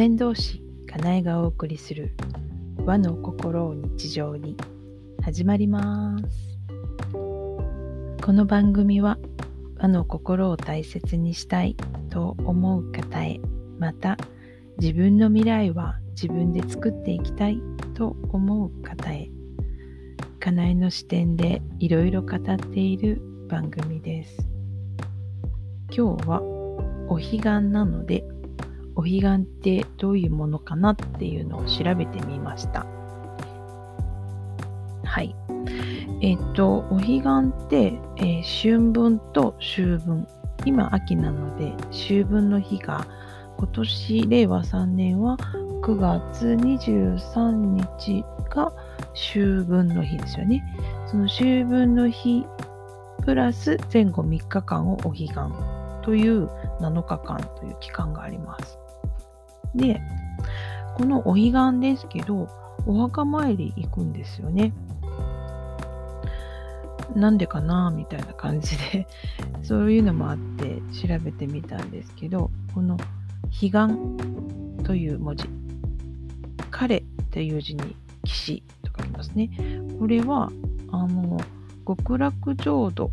船同士かなえがお送りする和の心を日常に。始まります。この番組は和の心を大切にしたいと思う方へまた自分の未来は自分で作っていきたいと思う方へかなえの視点でいろいろ語っている番組です。今日はお彼岸なのでお彼岸ってどういうものかなっていうのを調べてみましたはいえっ、とお彼岸って、えー、春分と秋分今秋なので秋分の日が今年令和3年は9月23日が秋分の日ですよね。その秋分の日プラス前後3日間をお彼岸という7日間という期間があります。で、このお彼岸ですけど、お墓参り行くんですよね。なんでかなみたいな感じで そういうのもあって調べてみたんですけど、この彼岸という文字、彼という字に騎士と書きますね。これは、あの、極楽浄土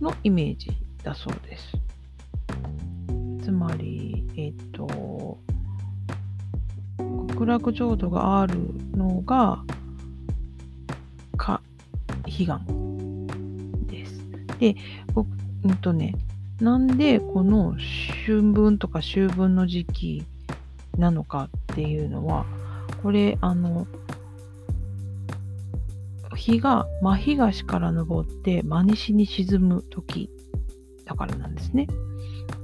のイメージだそうです。つまり、えっと、極楽浄土があるのが、か、悲願です。で、うんとね、なんでこの春分とか秋分の時期なのかっていうのは、これ、あの、日が真東から昇って真西に沈む時だからなんですね。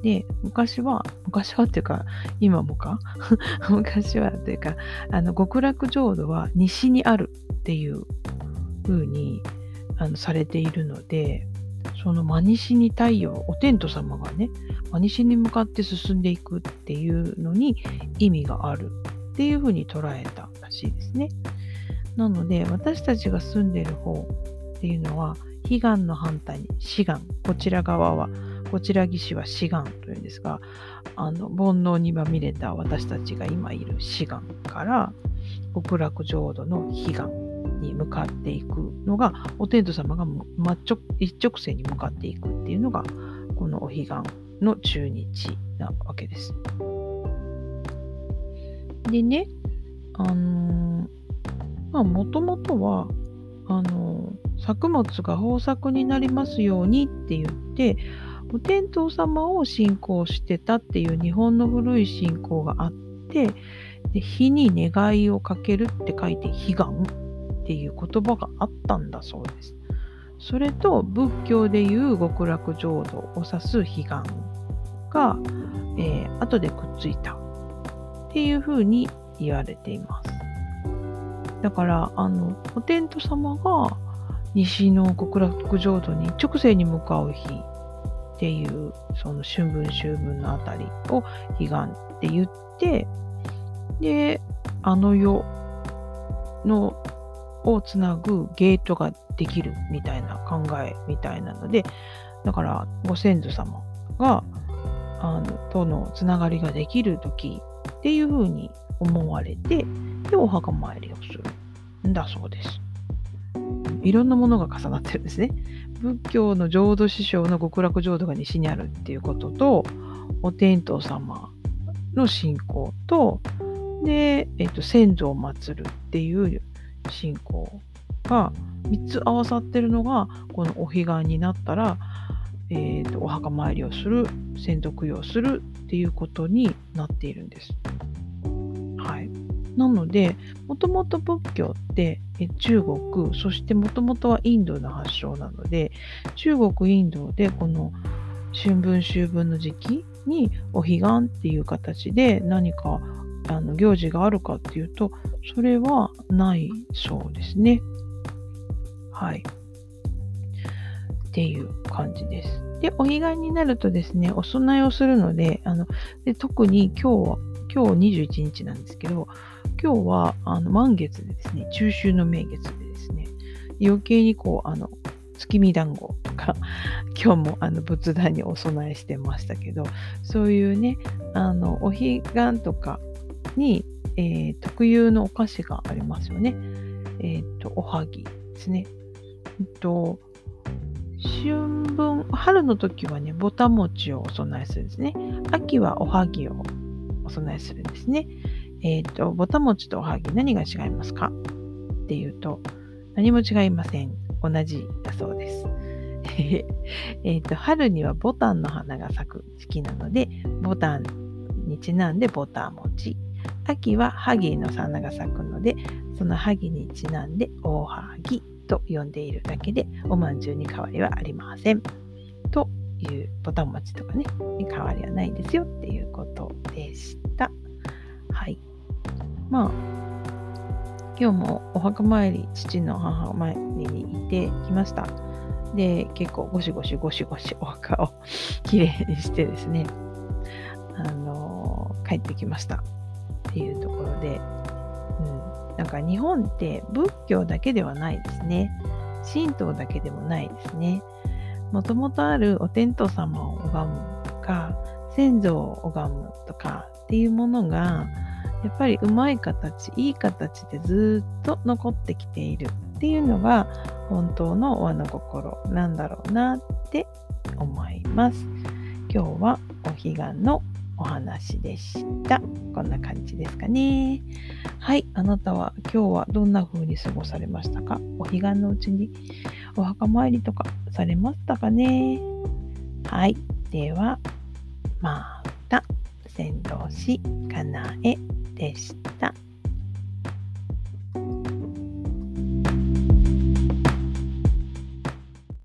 で、昔は、昔はっていうか、今もか？昔はというか、あの、極楽浄土は西にあるっていう風にあのされているので、その真西に太陽、お天道様がね、真西に向かって進んでいくっていうのに意味があるっていうふうに捉えたらしいですね。なので、私たちが住んでる方っていうのは、悲願の反対に志願、こちら側は、こちら岸は志願というんですが、あの煩悩にまみれた私たちが今いる志願から、極楽浄土の悲願に向かっていくのが、お天道様が、ま、一直線に向かっていくっていうのが、このお彼岸の中日なわけです。でね、あの、まあ、もともとは、あの、作物が豊作になりますようにって言って、お天道様を信仰してたっていう日本の古い信仰があって、で火に願いをかけるって書いて悲願っていう言葉があったんだそうです。それと仏教でいう極楽浄土を指す悲願が、えー、後でくっついたっていうふうに言われています。だから、あの、お天道様が西の極楽浄土に直線に向かう日っていう、その春分秋分のあたりを悲願って言って、で、あの世のをつなぐゲートができるみたいな考えみたいなので、だからご先祖様が、あの、とのつながりができる時っていうふうに思われて、で、お墓参りをするんだそうです。いろんなものが重なってるんですね。仏教の浄土師匠の極楽浄土が西にあるっていうことと、お天道様の信仰と、で、えっと、先祖を祀るっていう信仰が3つ合わさってるのがこのお彼岸になったら、えーと、お墓参りをする先祖供養するっていうことになっているんです。はい、なのでもともと仏教って中国そしてもともとはインドの発祥なので中国インドでこの春分秋分の時期にお彼岸っていう形で何かあの行事があるかっていうと、それはないそうですね。はい。っていう感じです。で、お彼岸になるとですね、お供えをするので、あので特に今日は、今日21日なんですけど、今日はあの満月でですね、中秋の名月でですね、余計にこう、あの、月見団子が 今日もあの仏壇にお供えしてましたけどそういうねあのお彼岸とかに、えー、特有のお菓子がありますよね。えっ、ー、とおはぎですね。えっと春分春の時はねぼた餅をお供えするんですね。秋はおはぎをお供えするんですね。えっ、ー、とぼた餅とおはぎ何が違いますか？っていうと何も違いません。同じだそうです。えっと、春にはボタンの花が咲く時期なので、ボタンにちなんでボタン餅。秋はハギの花が咲くので、そのハギにちなんで大ハギと呼んでいるだけで、おまんじゅうに変わりはありません。というボタン餅とかね、変わりはないですよっていうことでした。はい。まあ、今日もお墓参り、父の母参りに行ってきました。で、結構ゴシゴシゴシゴシお墓をきれいにしてですね、あの、帰ってきましたっていうところで、なんか日本って仏教だけではないですね。神道だけでもないですね。もともとあるお天道様を拝むとか、先祖を拝むとかっていうものが、やっぱりうまい形いい形でずっと残ってきているっていうのが本当の和の心なんだろうなって思います今日はお彼岸のお話でした。こんな感じですかね。はい。あなたは今日はどんな風に過ごされましたか？お彼岸のうちにお墓参りとかされましたかね？はい。ではまた。先導しかなえでした。